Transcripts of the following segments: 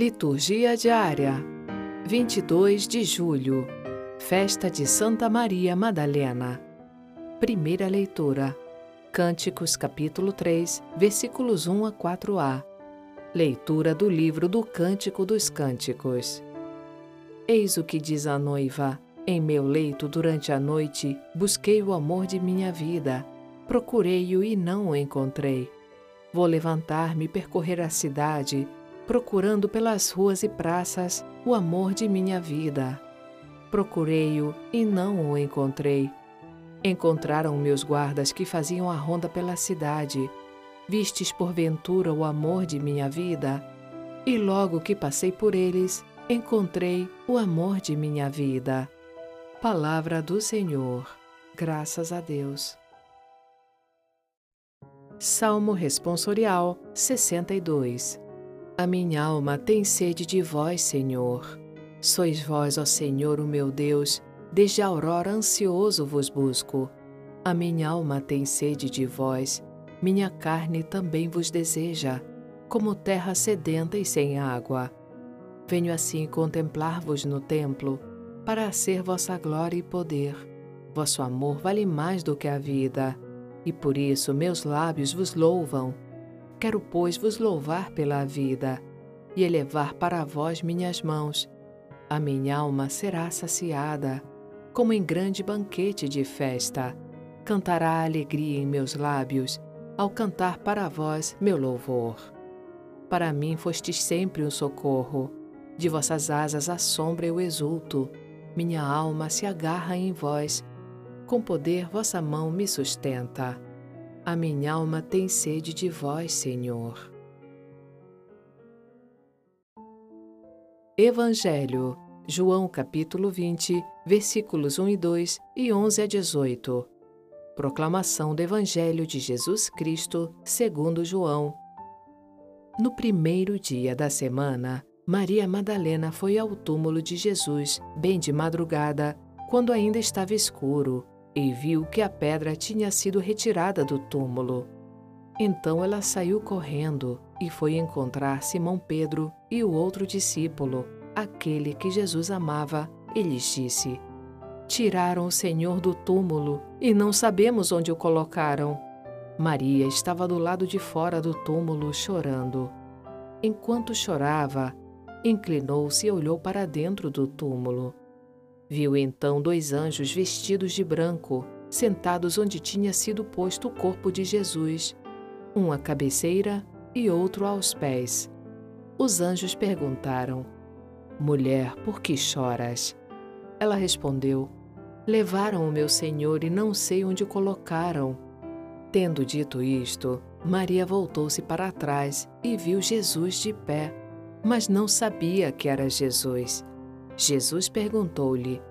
Liturgia diária 22 de julho Festa de Santa Maria Madalena. Primeira leitura Cânticos capítulo 3 versículos 1 a 4a Leitura do livro do Cântico dos Cânticos. Eis o que diz a noiva Em meu leito durante a noite busquei o amor de minha vida procurei-o e não o encontrei. Vou levantar-me e percorrer a cidade procurando pelas ruas e praças o amor de minha vida. Procurei-o e não o encontrei. Encontraram meus guardas que faziam a ronda pela cidade. Vistes porventura o amor de minha vida? E logo que passei por eles, encontrei o amor de minha vida. Palavra do Senhor. Graças a Deus. Salmo Responsorial 62 a minha alma tem sede de vós, Senhor. Sois vós, ó Senhor, o meu Deus, desde a aurora ansioso vos busco. A minha alma tem sede de vós, minha carne também vos deseja, como terra sedenta e sem água. Venho assim contemplar-vos no templo, para ser vossa glória e poder. Vosso amor vale mais do que a vida, e por isso meus lábios vos louvam Quero, pois, vos louvar pela vida e elevar para vós minhas mãos. A minha alma será saciada, como em grande banquete de festa. Cantará alegria em meus lábios, ao cantar para vós meu louvor. Para mim fostes sempre um socorro, de vossas asas a sombra eu exulto. Minha alma se agarra em vós, com poder vossa mão me sustenta. A minha alma tem sede de vós, Senhor. Evangelho, João capítulo 20, versículos 1 e 2 e 11 a 18. Proclamação do Evangelho de Jesus Cristo, segundo João. No primeiro dia da semana, Maria Madalena foi ao túmulo de Jesus, bem de madrugada, quando ainda estava escuro e viu que a pedra tinha sido retirada do túmulo. Então ela saiu correndo e foi encontrar Simão Pedro e o outro discípulo, aquele que Jesus amava, e lhes disse: Tiraram o Senhor do túmulo e não sabemos onde o colocaram. Maria estava do lado de fora do túmulo chorando. Enquanto chorava, inclinou-se e olhou para dentro do túmulo. Viu então dois anjos vestidos de branco, sentados onde tinha sido posto o corpo de Jesus, um à cabeceira e outro aos pés. Os anjos perguntaram: Mulher, por que choras? Ela respondeu: Levaram o meu Senhor e não sei onde o colocaram. Tendo dito isto, Maria voltou-se para trás e viu Jesus de pé, mas não sabia que era Jesus. Jesus perguntou-lhe: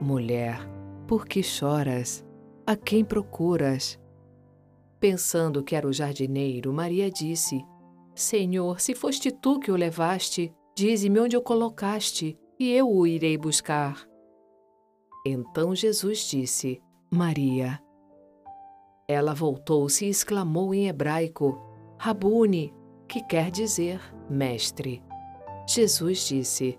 Mulher, por que choras? A quem procuras? Pensando que era o jardineiro, Maria disse: Senhor, se foste tu que o levaste, dize-me onde o colocaste, e eu o irei buscar. Então Jesus disse: Maria. Ela voltou-se e exclamou em hebraico: Rabuni, que quer dizer mestre. Jesus disse: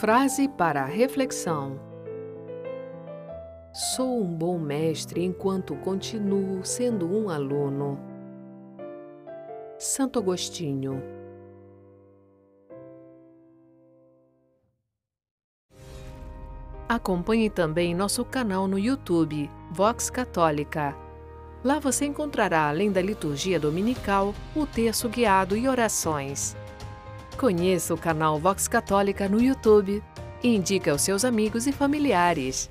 Frase para reflexão: Sou um bom mestre enquanto continuo sendo um aluno. Santo Agostinho. Acompanhe também nosso canal no YouTube, Vox Católica. Lá você encontrará, além da liturgia dominical, o texto guiado e orações. Conheça o canal Vox Católica no YouTube e indique aos seus amigos e familiares.